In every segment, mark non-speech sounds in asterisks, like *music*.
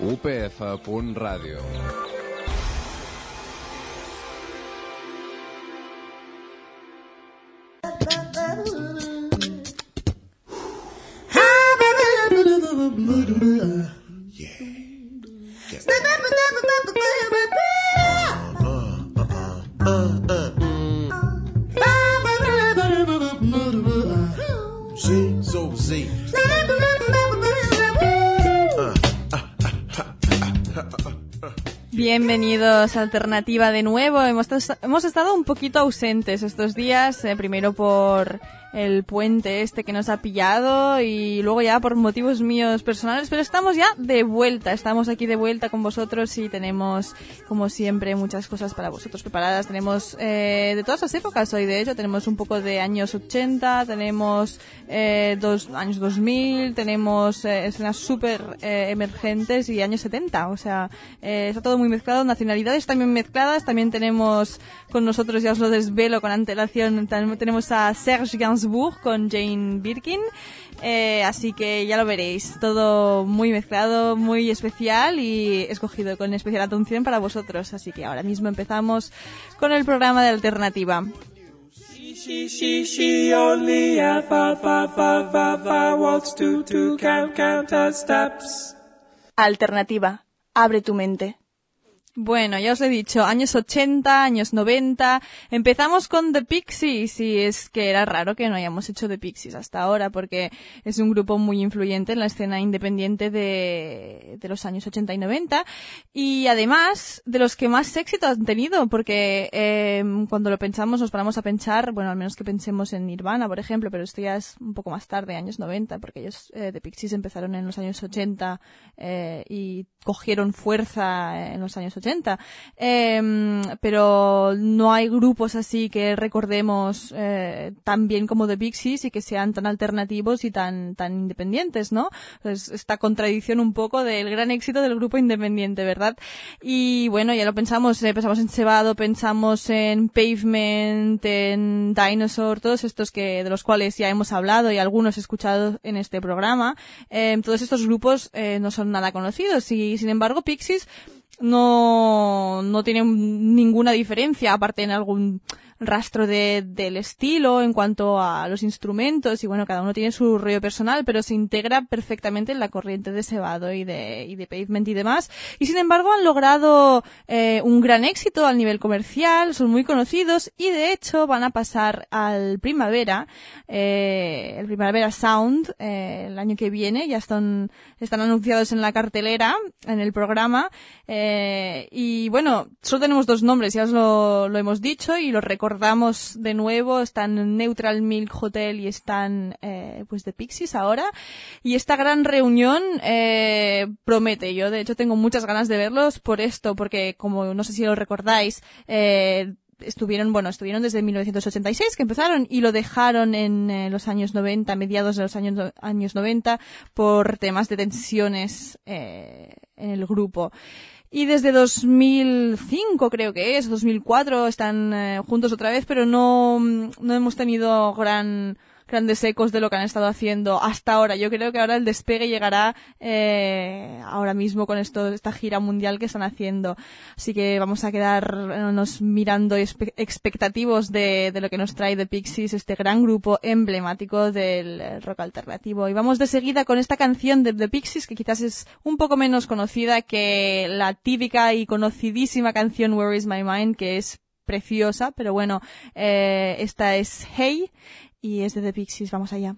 upf.radio. Bienvenidos a Alternativa de nuevo. Hemos, hemos estado un poquito ausentes estos días, eh, primero por el puente este que nos ha pillado y luego ya por motivos míos personales, pero estamos ya de vuelta, estamos aquí de vuelta con vosotros y tenemos, como siempre, muchas cosas para vosotros preparadas. Tenemos eh, de todas las épocas hoy, de hecho, tenemos un poco de años 80, tenemos eh, dos, años 2000, tenemos eh, escenas súper eh, emergentes y años 70, o sea, eh, está todo muy mezclado, nacionalidades también mezcladas, también tenemos con nosotros, ya os lo desvelo con antelación, tenemos a Serge Con Jane Birkin, eh, así que ya lo veréis, todo muy mezclado, muy especial y escogido con especial atención para vosotros, así que ahora mismo empezamos con el programa de alternativa. Alternativa, abre tu mente. Bueno, ya os he dicho, años 80, años 90. Empezamos con The Pixies y es que era raro que no hayamos hecho The Pixies hasta ahora porque es un grupo muy influyente en la escena independiente de, de los años 80 y 90 y además de los que más éxito han tenido porque eh, cuando lo pensamos nos paramos a pensar, bueno, al menos que pensemos en Nirvana, por ejemplo, pero esto ya es un poco más tarde, años 90, porque ellos, eh, The Pixies empezaron en los años 80 eh, y cogieron fuerza en los años 80 eh, pero no hay grupos así que recordemos eh, tan bien como The Pixies y que sean tan alternativos y tan, tan independientes, ¿no? Pues esta contradicción un poco del gran éxito del grupo independiente, ¿verdad? Y bueno, ya lo pensamos, eh, pensamos en Cebado, pensamos en Pavement, en Dinosaur, todos estos que, de los cuales ya hemos hablado y algunos escuchado en este programa, eh, todos estos grupos eh, no son nada conocidos y sin embargo Pixies no, no tiene ninguna diferencia, aparte en algún rastro de, del estilo en cuanto a los instrumentos y bueno, cada uno tiene su rollo personal, pero se integra perfectamente en la corriente de Cebado y de, y de Pavement y demás. Y sin embargo han logrado eh, un gran éxito al nivel comercial, son muy conocidos y de hecho van a pasar al Primavera, eh, el Primavera Sound, eh, el año que viene, ya están, están anunciados en la cartelera, en el programa, eh, y bueno, solo tenemos dos nombres, ya os lo, lo hemos dicho y los recordamos de nuevo, están Neutral Milk Hotel y están eh, pues de Pixies ahora. Y esta gran reunión eh, promete. Yo de hecho tengo muchas ganas de verlos por esto, porque como no sé si lo recordáis, eh, estuvieron, bueno, estuvieron desde 1986 que empezaron y lo dejaron en eh, los años 90, mediados de los años, años 90 por temas de tensiones eh, en el grupo. Y desde 2005 creo que es, 2004 están eh, juntos otra vez, pero no, no hemos tenido gran, grandes ecos de lo que han estado haciendo hasta ahora. Yo creo que ahora el despegue llegará eh, ahora mismo con esto, esta gira mundial que están haciendo. Así que vamos a quedarnos mirando expectativos de, lo que nos trae The Pixies, este gran grupo emblemático del rock alternativo. Y vamos de seguida con esta canción de The Pixies, que quizás es un poco menos conocida que la típica y conocidísima canción Where is My Mind, que es preciosa, pero bueno, eh, esta es Hey y es de The Pixies, vamos allá.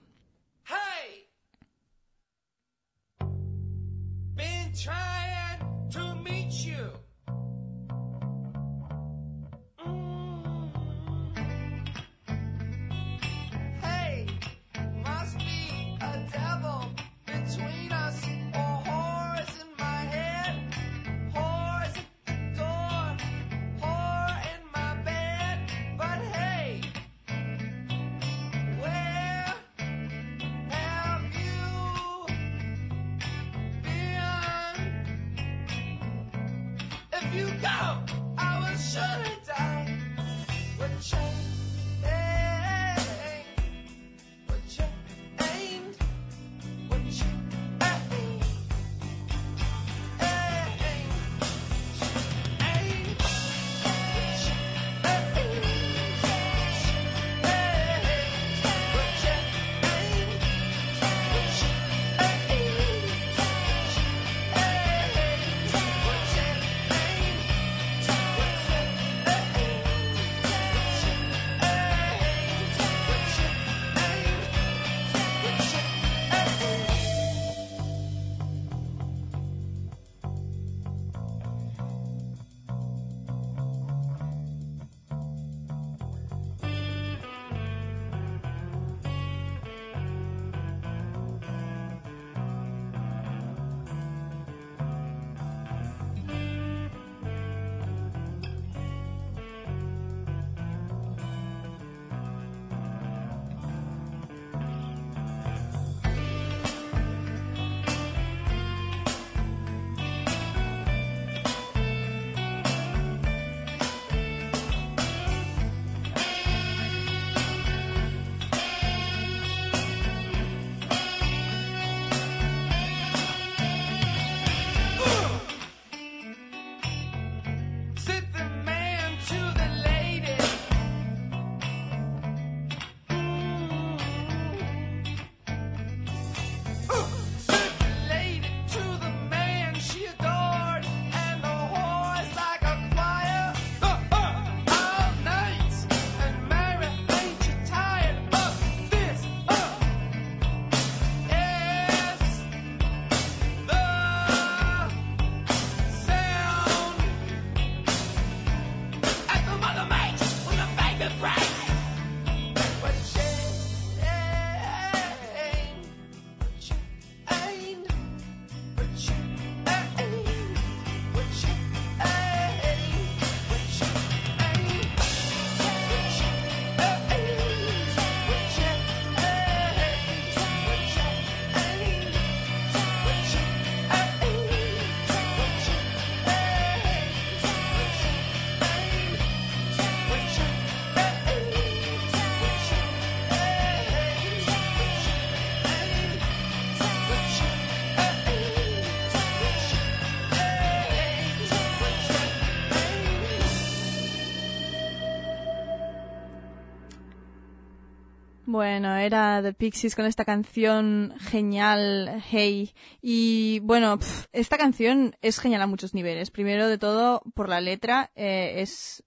Bueno, era The Pixies con esta canción genial, Hey. Y bueno, pf, esta canción es genial a muchos niveles. Primero de todo, por la letra, eh, es,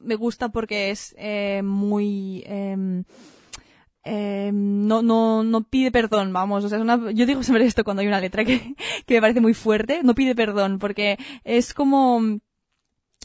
me gusta porque es eh, muy, em, no, no, no pide perdón, vamos, o sea, es una, yo digo siempre esto cuando hay una letra que, *laughs* que me parece muy fuerte, no pide perdón, porque es como,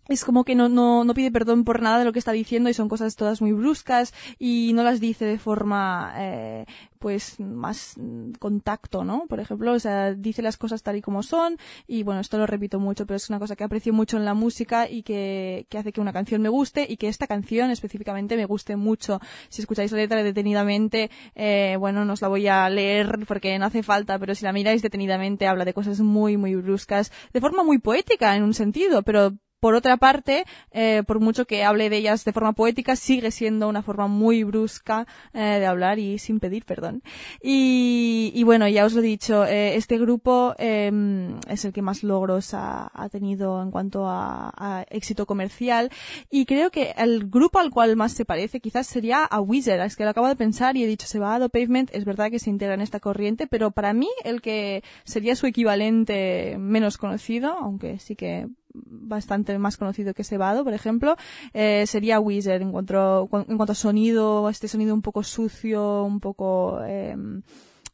es como que no, no, no pide perdón por nada de lo que está diciendo y son cosas todas muy bruscas y no las dice de forma eh, pues más mm, contacto, ¿no? Por ejemplo, o sea, dice las cosas tal y como son y bueno, esto lo repito mucho, pero es una cosa que aprecio mucho en la música y que, que hace que una canción me guste y que esta canción específicamente me guste mucho. Si escucháis la letra detenidamente, eh, bueno, no os la voy a leer porque no hace falta, pero si la miráis detenidamente habla de cosas muy, muy bruscas, de forma muy poética en un sentido, pero por otra parte, eh, por mucho que hable de ellas de forma poética, sigue siendo una forma muy brusca eh, de hablar y sin pedir perdón. Y, y bueno, ya os lo he dicho, eh, este grupo em, es el que más logros ha, ha tenido en cuanto a, a, éxito comercial y creo que el grupo al cual más se parece quizás sería a Wizard. Es que lo acabo de pensar y he dicho, se va a Pavement, es verdad que se integra en esta corriente, pero para mí el que sería su equivalente menos conocido, aunque sí que bastante más conocido que Sebado, por ejemplo, eh, sería Wizard en cuanto, en cuanto a sonido, este sonido un poco sucio, un poco eh,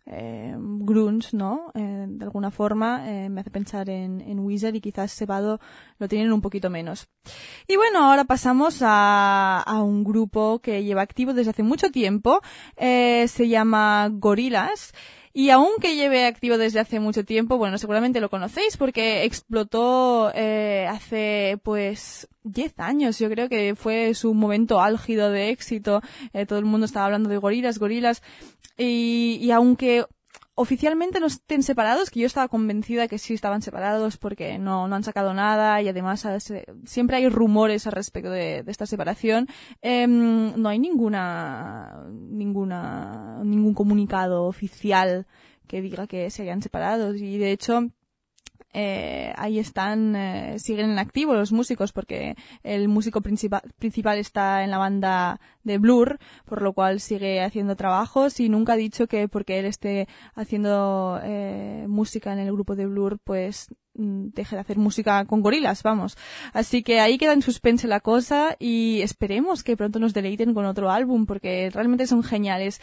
eh, grunge, ¿no? Eh, de alguna forma eh, me hace pensar en, en Wizard y quizás Sebado lo tienen un poquito menos. Y bueno, ahora pasamos a, a un grupo que lleva activo desde hace mucho tiempo, se llama Gorillaz. Y aunque lleve activo desde hace mucho tiempo, bueno, seguramente lo conocéis porque explotó eh, hace pues 10 años. Yo creo que fue su momento álgido de éxito. Eh, todo el mundo estaba hablando de gorilas, gorilas. Y, y aunque oficialmente no estén separados, que yo estaba convencida que sí estaban separados porque no, no han sacado nada y además siempre hay rumores al respecto de, esta separación. Eh, no hay ninguna, ninguna, ningún comunicado oficial que diga que se hayan separado y de hecho eh, ahí están, eh, siguen en activo los músicos porque el músico principal, principal está en la banda de Blur, por lo cual sigue haciendo trabajos y nunca ha dicho que porque él esté haciendo eh, música en el grupo de Blur, pues mm, deje de hacer música con gorilas, vamos. Así que ahí queda en suspense la cosa y esperemos que pronto nos deleiten con otro álbum porque realmente son geniales.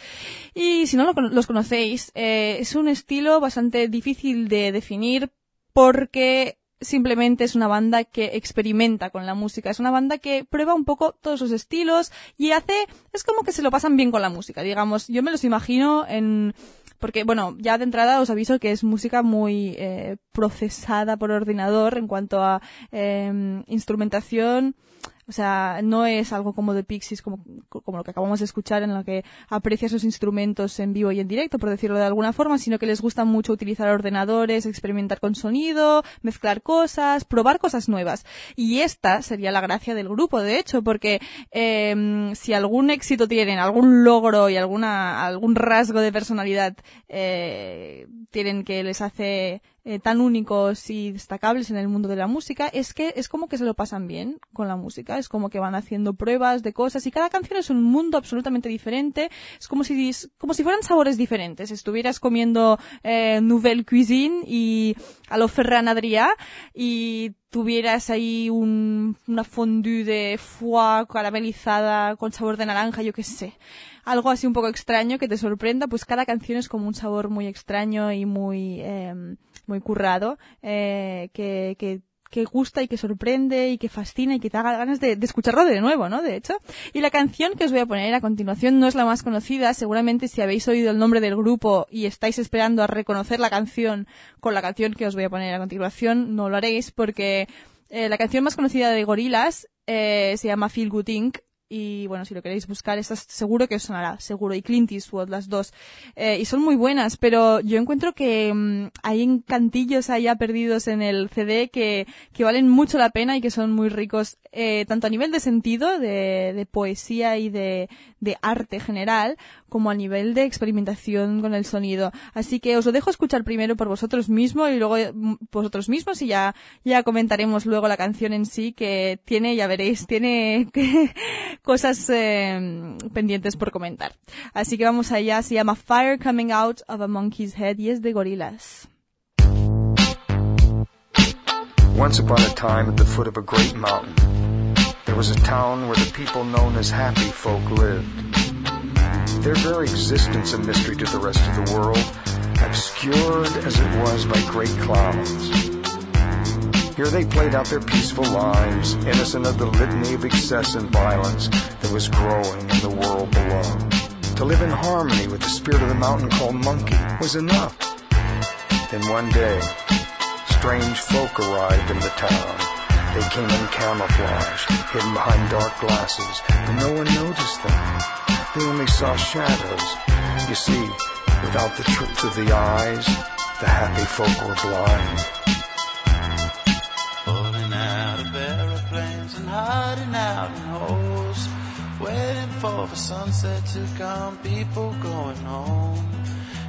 Y si no lo, los conocéis, eh, es un estilo bastante difícil de definir porque simplemente es una banda que experimenta con la música, es una banda que prueba un poco todos los estilos y hace, es como que se lo pasan bien con la música, digamos, yo me los imagino en, porque bueno, ya de entrada os aviso que es música muy eh, procesada por ordenador en cuanto a eh, instrumentación, o sea, no es algo como de Pixies, como, como lo que acabamos de escuchar, en lo que aprecia sus instrumentos en vivo y en directo, por decirlo de alguna forma, sino que les gusta mucho utilizar ordenadores, experimentar con sonido, mezclar cosas, probar cosas nuevas. Y esta sería la gracia del grupo, de hecho, porque eh, si algún éxito tienen, algún logro y alguna, algún rasgo de personalidad eh, tienen que les hace eh, tan únicos y destacables en el mundo de la música es que es como que se lo pasan bien con la música, es como que van haciendo pruebas de cosas y cada canción es un mundo absolutamente diferente, es como si como si fueran sabores diferentes, estuvieras comiendo eh, nouvelle cuisine y a lo Ferran Adrià y tuvieras ahí un, una fondue de foie caramelizada con sabor de naranja, yo qué sé. Algo así un poco extraño que te sorprenda, pues cada canción es como un sabor muy extraño y muy, eh, muy currado, eh, que, que que gusta y que sorprende y que fascina y que te haga ganas de, escucharlo de nuevo, ¿no? De hecho. Y la canción que os voy a poner a continuación no es la más conocida. Seguramente si habéis oído el nombre del grupo y estáis esperando a reconocer la canción con la canción que os voy a poner a continuación, no lo haréis porque eh, la canción más conocida de Gorilas eh, se llama Feel Good Inc y bueno, si lo queréis buscar, estás seguro que os sonará, seguro, y Clint Eastwood, las dos. Eh, y son muy buenas, pero yo encuentro que mmm, hay encantillos allá perdidos en el CD que, que valen mucho la pena y que son muy ricos, eh, tanto a nivel de sentido, de, de poesía y de arte general, como a nivel de experimentación con el sonido. Así que os lo dejo escuchar primero por vosotros mismos y luego mm, vosotros mismos y ya, ya comentaremos luego la canción en sí que tiene, ya veréis, tiene *laughs* cosas eh, pendientes por comentar. Así que vamos allá, se llama Fire Coming Out of a Monkey's Head y es de Gorillaz. Once upon a time, at the foot of a great mountain, there was a town where the people known as happy folk lived. Their very existence a mystery to the rest of the world, obscured as it was by great clouds. Here they played out their peaceful lives, innocent of the litany of excess and violence that was growing in the world below. To live in harmony with the spirit of the mountain called Monkey was enough. Then one day, strange folk arrived in the town. They came in camouflage, hidden behind dark glasses, but no one noticed them. They only saw shadows. You see, without the truth of the eyes, the happy folk were blind. Falling out of aeroplanes and hiding out in holes. Waiting for the sunset to come, people going home.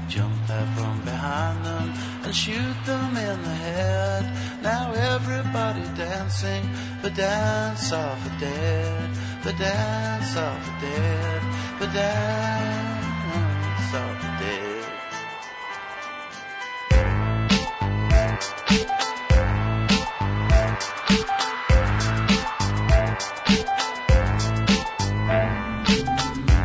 Jump out from behind them and shoot them in the head. Now everybody dancing the dance of the dead, the dance of the dead, the dance of.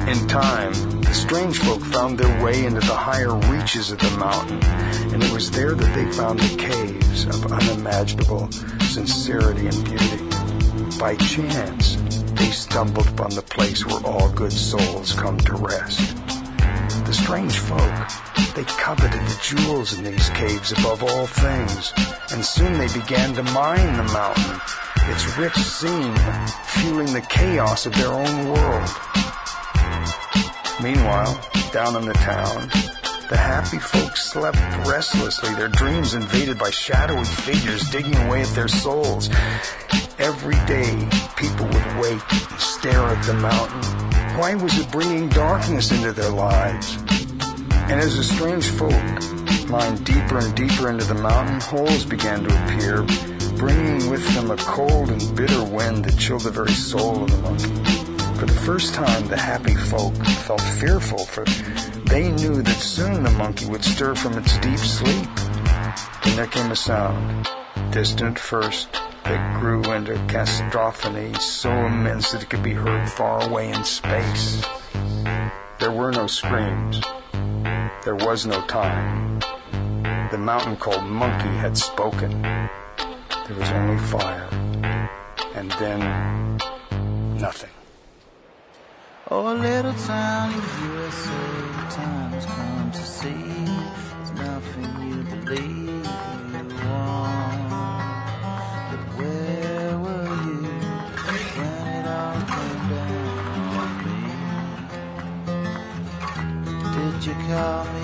In time, the strange folk found their way into the higher reaches of the mountain, and it was there that they found the caves of unimaginable sincerity and beauty. By chance, they stumbled upon the place where all good souls come to rest. The strange folk, they coveted the jewels in these caves above all things, and soon they began to mine the mountain, its rich scene, fueling the chaos of their own world. Meanwhile, down in the town, the happy folks slept restlessly, their dreams invaded by shadowy figures digging away at their souls. Every day, people would wake and stare at the mountain. Why was it bringing darkness into their lives? And as the strange folk mined deeper and deeper into the mountain, holes began to appear, bringing with them a cold and bitter wind that chilled the very soul of the monkey. For the first time, the happy folk felt fearful, for they knew that soon the monkey would stir from its deep sleep. Then there came a sound, distant first, that grew into cacophony so immense that it could be heard far away in space. There were no screams. There was no time. The mountain called Monkey had spoken. There was only fire. And then nothing. Oh, little town in USA, the time has come to see. There's nothing you believe you want. But where were you when it all came down on me? Did you call me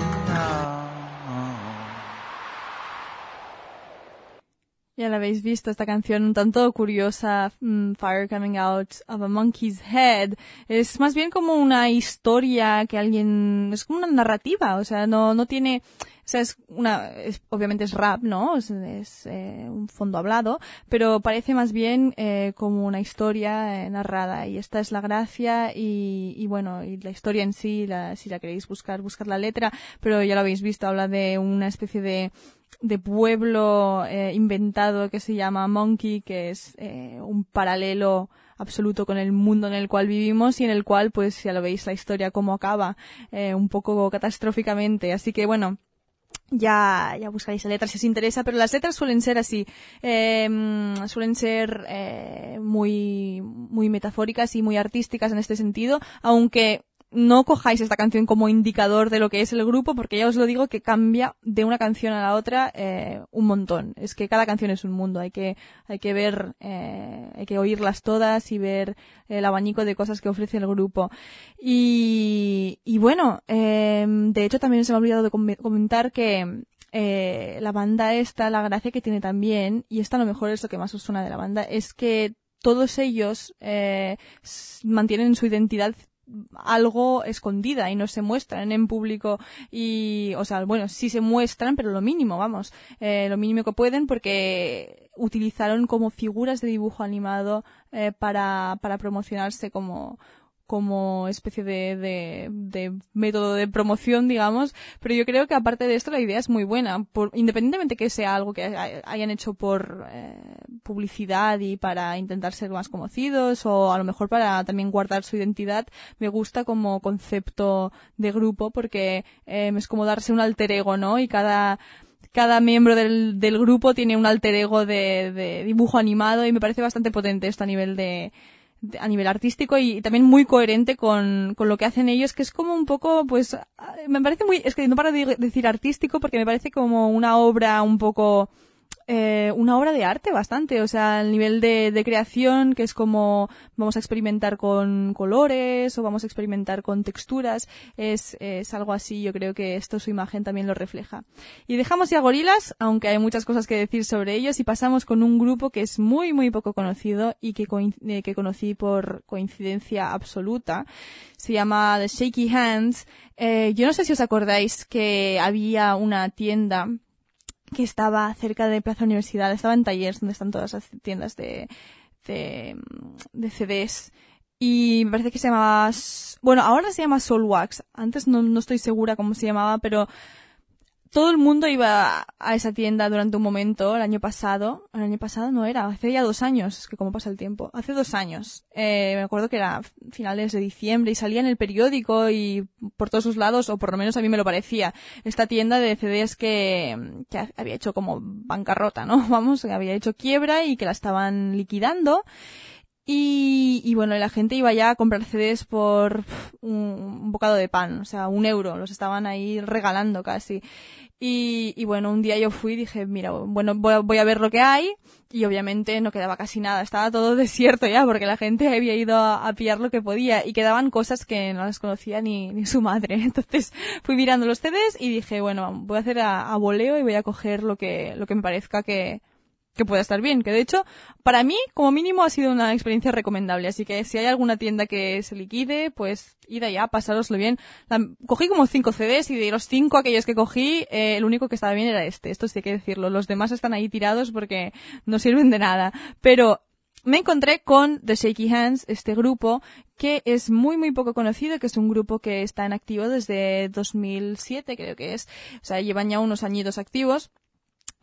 Ya la habéis visto, esta canción un tanto curiosa, mm, Fire Coming Out of a Monkey's Head. Es más bien como una historia que alguien, es como una narrativa, o sea, no, no tiene, sea, es una, es- obviamente es rap, ¿no? Es, es, eh, un fondo hablado, pero parece más bien eh, como una historia eh, narrada y esta es la gracia y, y bueno, y la historia en sí, la, si la queréis buscar, buscar la letra, pero ya lo habéis visto, habla de una especie de de pueblo eh, inventado que se llama Monkey, que es eh, un paralelo absoluto con el mundo en el cual vivimos y en el cual, pues ya lo veis, la historia cómo acaba, eh, un poco catastróficamente. Así que bueno, ya, ya buscaréis la letra si os interesa, pero las letras suelen ser así, eh, suelen ser eh, muy, muy metafóricas y muy artísticas en este sentido, aunque no cojáis esta canción como indicador de lo que es el grupo, porque ya os lo digo que cambia de una canción a la otra eh, un montón. Es que cada canción es un mundo, hay que, hay que ver, eh, hay que oírlas todas y ver el abanico de cosas que ofrece el grupo. Y, y bueno, eh, de hecho también se me ha olvidado de com- comentar que eh, la banda esta, la gracia que tiene también, y esta a lo mejor es lo que más os suena de la banda, es que todos ellos eh, mantienen su identidad algo escondida y no se muestran en público y, o sea, bueno, sí se muestran, pero lo mínimo, vamos, eh, lo mínimo que pueden porque utilizaron como figuras de dibujo animado eh, para, para promocionarse como, como especie de, de, de, método de promoción, digamos, pero yo creo que aparte de esto la idea es muy buena, por, independientemente que sea algo que hayan hecho por eh, publicidad y para intentar ser más conocidos o a lo mejor para también guardar su identidad, me gusta como concepto de grupo porque eh, es como darse un alter ego, ¿no? Y cada cada miembro del, del grupo tiene un alter ego de, de dibujo animado y me parece bastante potente esto a nivel de, a nivel artístico y, también muy coherente con, con, lo que hacen ellos, que es como un poco, pues, me parece muy, es que no para de decir artístico porque me parece como una obra un poco eh, una obra de arte bastante, o sea, el nivel de, de, creación que es como vamos a experimentar con colores o vamos a experimentar con texturas, es, es algo así, yo creo que esto su imagen también lo refleja. Y dejamos ya gorilas, aunque hay muchas cosas que decir sobre ellos, y pasamos con un grupo que es muy, muy poco conocido y que, eh, que conocí por coincidencia absoluta. Se llama The Shaky Hands. Eh, yo no sé si os acordáis que había una tienda que estaba cerca de Plaza Universidad, estaba en Talleres, donde están todas las tiendas de, de, CDs. Y me parece que se llamaba, bueno, ahora se llama Soulwax. Antes no, no estoy segura cómo se llamaba, pero todo el mundo iba a esa tienda durante un momento, el año pasado. El año pasado no era, hace ya dos años, es que cómo pasa el tiempo. Hace dos años. Eh, me acuerdo que era finales de diciembre y salía en el periódico y por todos sus lados, o por lo menos a mí me lo parecía, esta tienda de CDs que, que había hecho como bancarrota, ¿no? *laughs* Vamos, que había hecho quiebra y que la estaban liquidando. Y, y, bueno, la gente iba ya a comprar CDs por un, un, bocado de pan, o sea, un euro, los estaban ahí regalando casi. Y, y, bueno, un día yo fui y dije, mira, bueno, voy a, voy a, ver lo que hay. Y obviamente no quedaba casi nada, estaba todo *laughs* desierto ya, porque la gente había ido a, pillar lo que podía. Y quedaban cosas que no las conocía ni, ni su madre. *laughs* Entonces fui mirando los CDs y dije, bueno, voy a hacer a, a voleo y voy a coger lo que, lo que me parezca que, que pueda estar bien. Que de hecho, para mí, como mínimo, ha sido una experiencia recomendable. Así que si hay alguna tienda que se liquide, pues id allá, pasároslo bien. Cogí como cinco CDs y de los cinco aquellos que cogí, eh, el único que estaba bien era este. Esto sí hay que decirlo. Los demás están ahí tirados porque no sirven de nada. Pero me encontré con The Shaky Hands, este grupo que es muy muy poco conocido, que es un grupo que está en activo desde 2007 creo que es, o sea, llevan ya unos añitos activos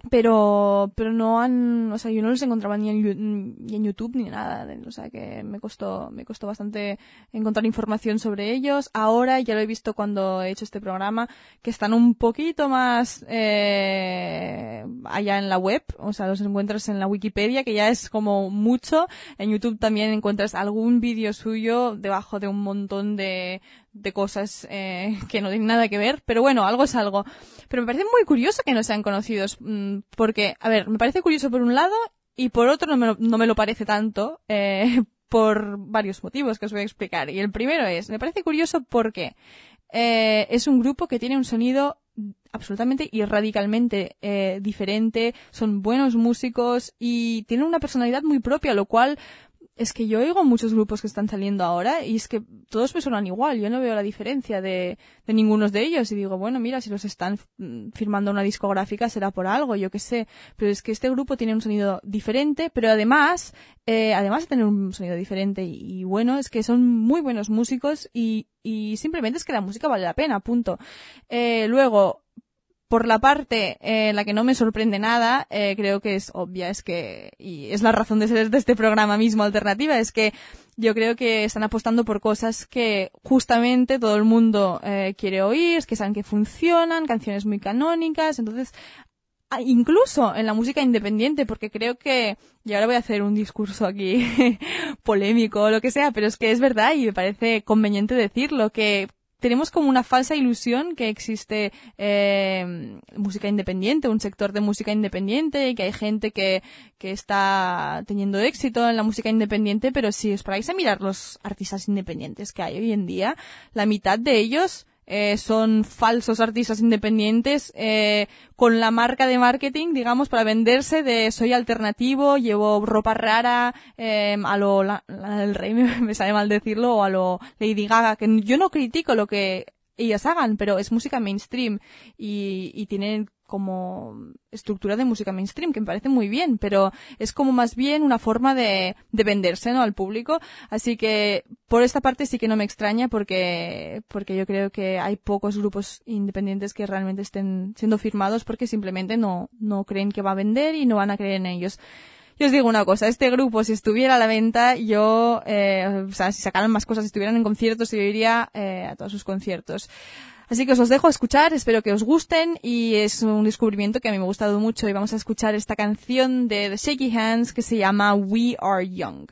pero pero no han o sea yo no los encontraba ni en, ni en YouTube ni nada o sea que me costó me costó bastante encontrar información sobre ellos. Ahora ya lo he visto cuando he hecho este programa que están un poquito más eh, allá en la web o sea los encuentras en la Wikipedia que ya es como mucho. En YouTube también encuentras algún vídeo suyo debajo de un montón de de cosas eh, *laughs* que no tienen nada que ver, pero bueno, algo es algo. Pero me parece muy curioso que no sean conocidos, mm, porque, a ver, me parece curioso por un lado y por otro no me lo, no me lo parece tanto, eh, *laughs* por varios motivos que os voy a explicar. Y el primero es, me parece curioso porque eh, es un grupo que tiene un sonido absolutamente y radicalmente eh, diferente, son buenos músicos y tienen una personalidad muy propia, lo cual es que yo oigo muchos grupos que están saliendo ahora y es que todos me suenan igual. Yo no veo la diferencia de, de ninguno de ellos y digo, bueno, mira, si los están mm, firmando una discográfica será por algo, yo qué sé. Pero es que este grupo tiene un sonido diferente, pero además, eh, además de tener un sonido diferente y, y, bueno, es que son muy buenos músicos y, y simplemente es que la música vale la pena, punto. Eh, luego, por la parte en eh, la que no me sorprende nada, eh, creo que es obvia, es que, y es la razón de ser de este programa mismo alternativa, es que yo creo que están apostando por cosas que justamente todo el mundo eh, quiere oír, que saben que funcionan, canciones muy canónicas, entonces incluso en la música independiente, porque creo que, y ahora voy a hacer un discurso aquí *laughs* polémico o lo que sea, pero es que es verdad y me parece conveniente decirlo, que tenemos como una falsa ilusión que existe eh, música independiente, un sector de música independiente y que hay gente que, que está teniendo éxito en la música independiente, pero si os paráis a mirar los artistas independientes que hay hoy en día, la mitad de ellos eh, son falsos artistas independientes eh, con la marca de marketing, digamos, para venderse de soy alternativo, llevo ropa rara, eh, a lo la, la del rey, me, *laughs* me sale mal decirlo, o a lo Lady Gaga, que yo no critico lo que ellas hagan, pero es música mainstream y, y tienen como estructura de música mainstream, que me parece muy bien, pero es como más bien una forma de, de venderse, ¿no? Al público. Así que por esta parte sí que no me extraña porque, porque yo creo que hay pocos grupos independientes que realmente estén siendo firmados porque simplemente no, no creen que va a vender y no van a creer en ellos. Yo os digo una cosa, este grupo si estuviera a la venta, yo, eh, o sea, si sacaran más cosas, si estuvieran en conciertos, yo iría eh, a todos sus conciertos. Así que os los dejo escuchar, espero que os gusten y es un descubrimiento que a mí me ha gustado mucho y vamos a escuchar esta canción de The Shaky Hands que se llama We Are Young.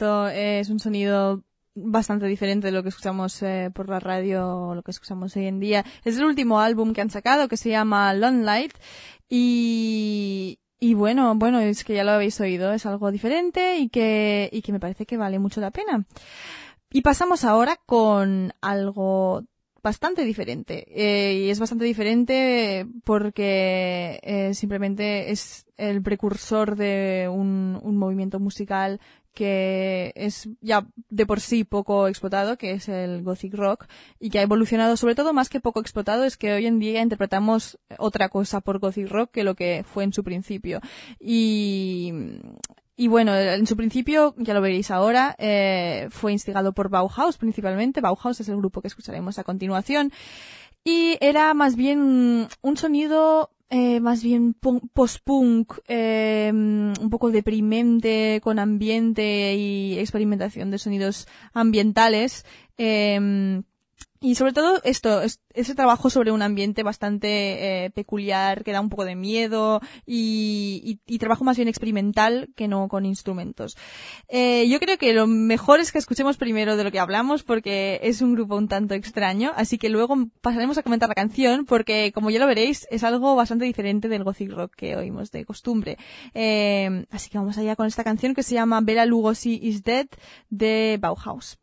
Eh, es un sonido bastante diferente de lo que escuchamos eh, por la radio o lo que escuchamos hoy en día. Es el último álbum que han sacado que se llama Long Light y, bueno, bueno, es que ya lo habéis oído, es algo diferente y que, me parece que vale mucho la pena. Y pasamos ahora con algo bastante diferente. Eh, y es bastante diferente porque eh, simplemente es el precursor de un movimiento musical que es ya de por sí poco explotado, que es el gothic rock, y que ha evolucionado sobre todo más que poco explotado, es que hoy en día interpretamos otra cosa por gothic rock que lo que fue en su principio. Y, y bueno, en su principio, ya lo veréis ahora, eh, fue instigado por Bauhaus principalmente. Bauhaus es el grupo que escucharemos a continuación. Y era más bien un sonido eh, más bien punk- post-punk, eh, un poco deprimente, con ambiente y experimentación de sonidos ambientales. eh, y sobre todo esto, es- ese trabajo sobre un ambiente bastante eh, peculiar, que da un poco de miedo y trabajo más bien experimental que no con instrumentos. Eh, yo creo que lo mejor es que escuchemos primero de lo que hablamos porque es un grupo un tanto extraño, así que luego pasaremos a comentar la canción porque como ya lo veréis es algo bastante diferente del gothic rock que oímos de costumbre. Eh, así que vamos allá con esta canción que se llama Bela Lugosi is Dead de Bauhaus.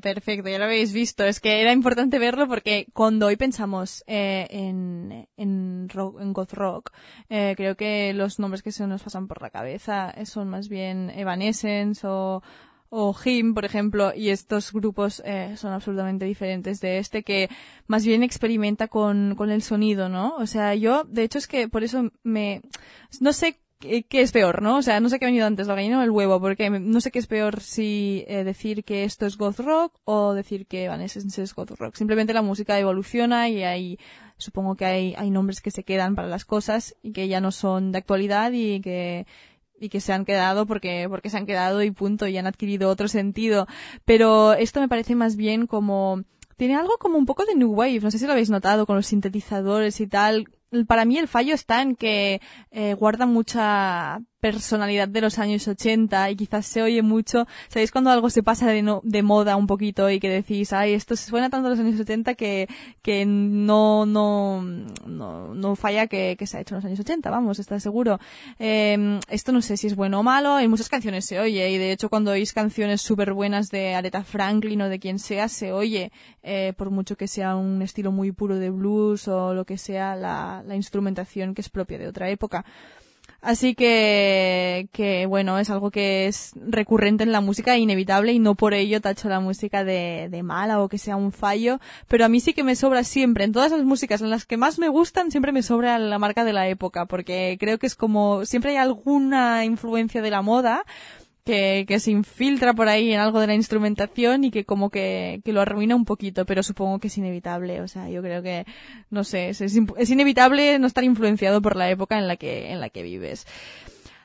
Perfecto, ya lo habéis visto. Es que era importante verlo porque cuando hoy pensamos eh, en, en, rock, en goth rock, eh, creo que los nombres que se nos pasan por la cabeza son más bien Evanescence o, o Him, por ejemplo, y estos grupos eh, son absolutamente diferentes de este que más bien experimenta con, con el sonido, ¿no? O sea, yo, de hecho, es que por eso me, no sé ¿Qué, es peor, no? O sea, no sé qué ha venido antes, la gallina o el huevo, porque no sé qué es peor si eh, decir que esto es goth rock o decir que Evanescence es goth rock. Simplemente la música evoluciona y hay, supongo que hay, hay nombres que se quedan para las cosas y que ya no son de actualidad y que, y que se han quedado porque, porque se han quedado y punto, y han adquirido otro sentido. Pero esto me parece más bien como, tiene algo como un poco de New Wave, no sé si lo habéis notado con los sintetizadores y tal, para mí el fallo está en que eh, guarda mucha personalidad de los años 80 y quizás se oye mucho. ¿Sabéis cuando algo se pasa de, no, de moda un poquito y que decís, ay, esto suena tanto a los años 80 que, que no, no, no, no falla que, se ha hecho en los años 80, vamos, está seguro. Eh, esto no sé si es bueno o malo, en muchas canciones se oye y de hecho cuando oís canciones súper buenas de Aretha Franklin o de quien sea, se oye, eh, por mucho que sea un estilo muy puro de blues o lo que sea, la, la instrumentación que es propia de otra época. Así que, que bueno, es algo que es recurrente en la música, inevitable, y no por ello tacho la música de, de mala o que sea un fallo, pero a mí sí que me sobra siempre, en todas las músicas en las que más me gustan, siempre me sobra la marca de la época, porque creo que es como, siempre hay alguna influencia de la moda, que, que, se infiltra por ahí en algo de la instrumentación y que como que, que, lo arruina un poquito, pero supongo que es inevitable. O sea, yo creo que, no sé, es, es, inevitable no estar influenciado por la época en la que, en la que vives.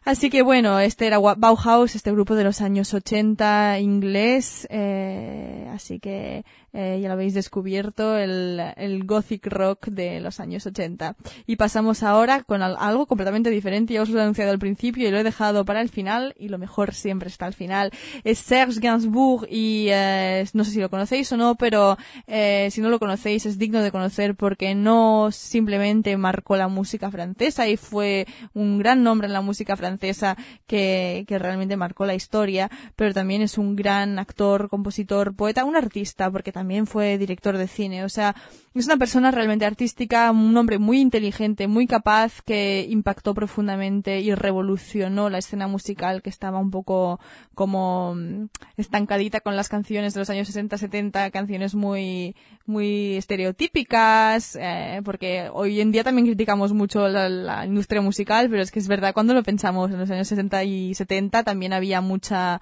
Así que bueno, este era Bauhaus, este grupo de los años 80 inglés, eh, así que eh, ya lo habéis descubierto, el, el, gothic rock de los años 80. Y pasamos ahora con algo completamente diferente, ya os lo he anunciado al principio y lo he dejado para el final, y lo mejor siempre está al final. Es Serge Gainsbourg y eh, no sé si lo conocéis o no, pero eh, si no lo conocéis es digno de conocer porque no simplemente marcó la música francesa y fue un gran nombre en la música francesa que, que realmente marcó la historia, pero también es un gran actor, compositor, poeta, un artista, porque también también fue director de cine. O sea, es una persona realmente artística, un hombre muy inteligente, muy capaz, que impactó profundamente y revolucionó la escena musical que estaba un poco como mm, estancadita con las canciones de los años 60-70, canciones muy, muy estereotípicas, eh, porque hoy en día también criticamos mucho la, la industria musical, pero es que es verdad, cuando lo pensamos en los años 60 y 70 también había mucha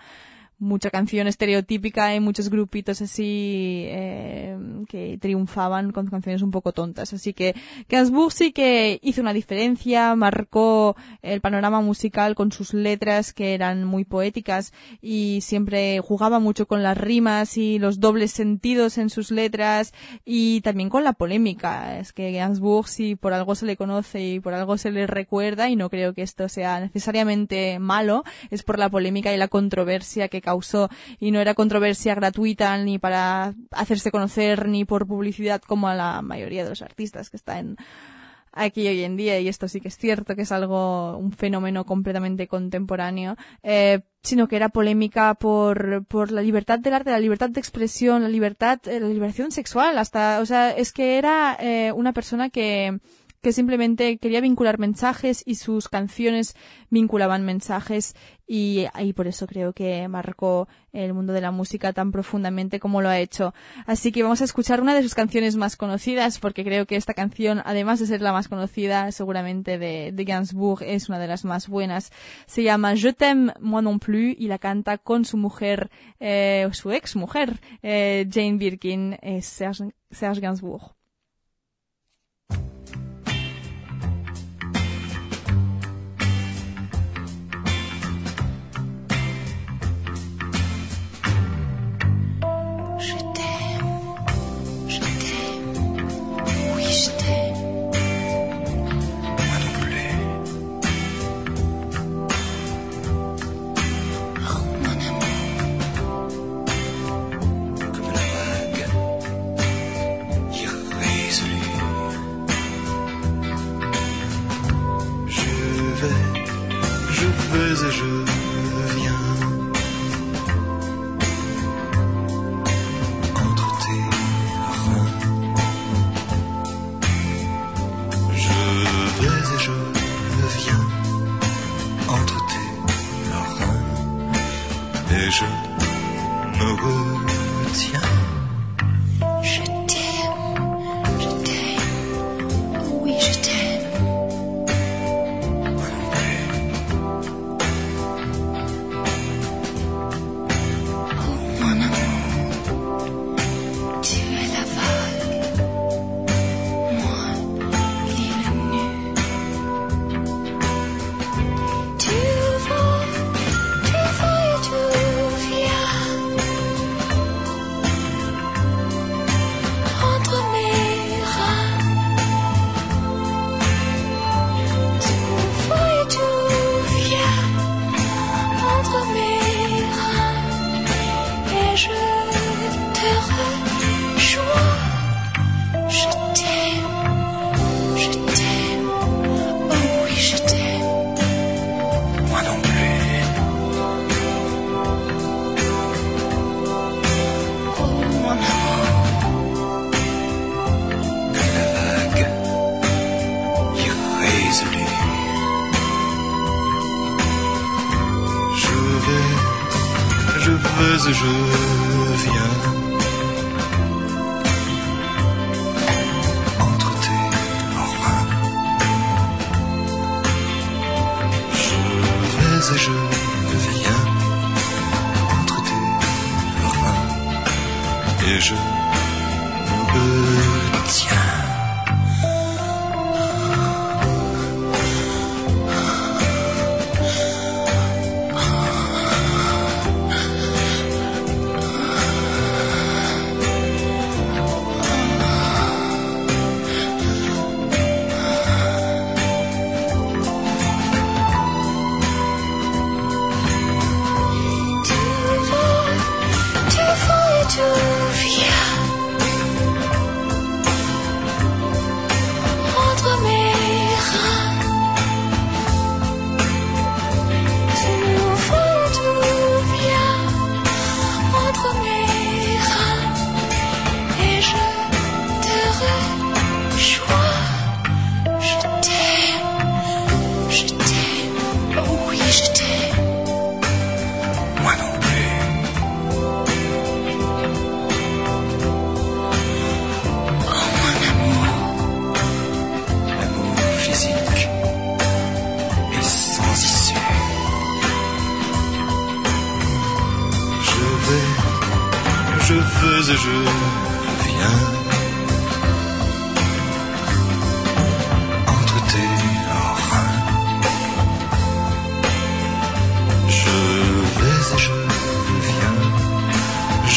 mucha canción estereotípica y muchos grupitos así eh, que triunfaban con canciones un poco tontas. Así que Gainsbourg sí que hizo una diferencia, marcó el panorama musical con sus letras que eran muy poéticas y siempre jugaba mucho con las rimas y los dobles sentidos en sus letras y también con la polémica. Es que Gainsbourg si por algo se le conoce y por algo se le recuerda y no creo que esto sea necesariamente malo, es por la polémica y la controversia que causó y no era controversia gratuita ni para hacerse conocer ni por publicidad como a la mayoría de los artistas que están aquí hoy en día, y esto sí que es cierto que es algo, un fenómeno completamente contemporáneo, eh, sino que era polémica por, por la libertad del arte, la libertad de expresión, la libertad, eh, la liberación sexual, hasta, o sea, es que era eh, una persona que, que simplemente quería vincular mensajes y sus canciones vinculaban mensajes y, y por eso creo que marcó el mundo de la música tan profundamente como lo ha hecho. Así que vamos a escuchar una de sus canciones más conocidas porque creo que esta canción, además de ser la más conocida seguramente de, de Gainsbourg, es una de las más buenas. Se llama Je t'aime moi non plus y la canta con su mujer, eh, su ex mujer, eh, Jane Birkin, eh, Serge, Serge Gainsbourg.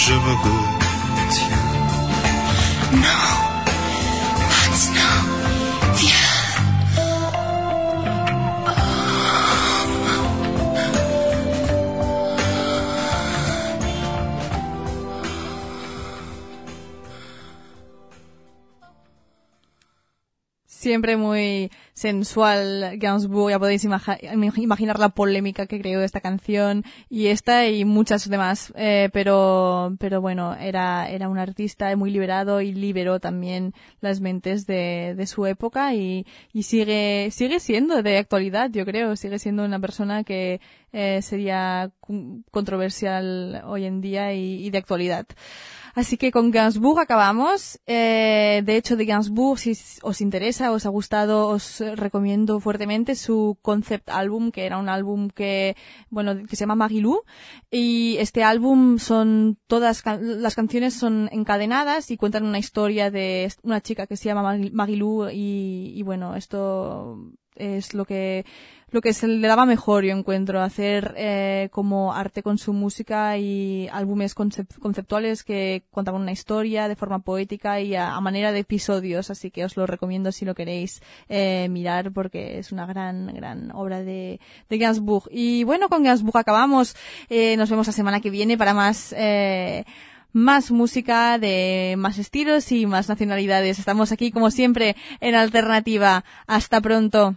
je me retiens. siempre muy sensual Gainsbourg, ya podéis imaginar la polémica que creó esta canción y esta y muchas demás, eh, pero, pero bueno, era, era un artista muy liberado y liberó también las mentes de, su época y, sigue, sigue siendo de actualidad, yo creo, sigue siendo una persona que eh, sería controversial hoy en día y de actualidad. Así que con Gainsbourg acabamos. Eh, de hecho, de Gainsbourg, si os interesa, os ha gustado, os recomiendo fuertemente su concept album, que era un álbum que, bueno, que se llama Magilou. Y este álbum son todas, las canciones son encadenadas y cuentan una historia de una chica que se llama Magi- Magilou y, y bueno, esto es lo que lo que se le daba mejor yo encuentro hacer eh, como arte con su música y álbumes concep- conceptuales que contaban una historia de forma poética y a, manera de episodios así que os lo recomiendo si lo queréis eh, mirar porque es una gran gran obra de, de Gainsbourg y bueno con Gainsbourg acabamos Eh, nos vemos la semana que viene para más eh, más música de más estilos y más nacionalidades. Estamos aquí como siempre en Alternativa. Hasta pronto.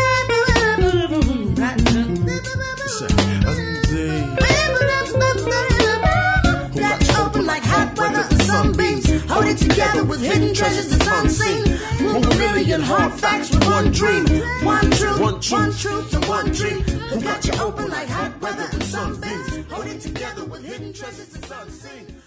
it together with hidden treasures that's unseen. Move a million hard facts with one dream. One truth, One one truth. truth, and one dream. Who got you open like hot weather and sunbeams? Hold it together with hidden treasures that's unseen.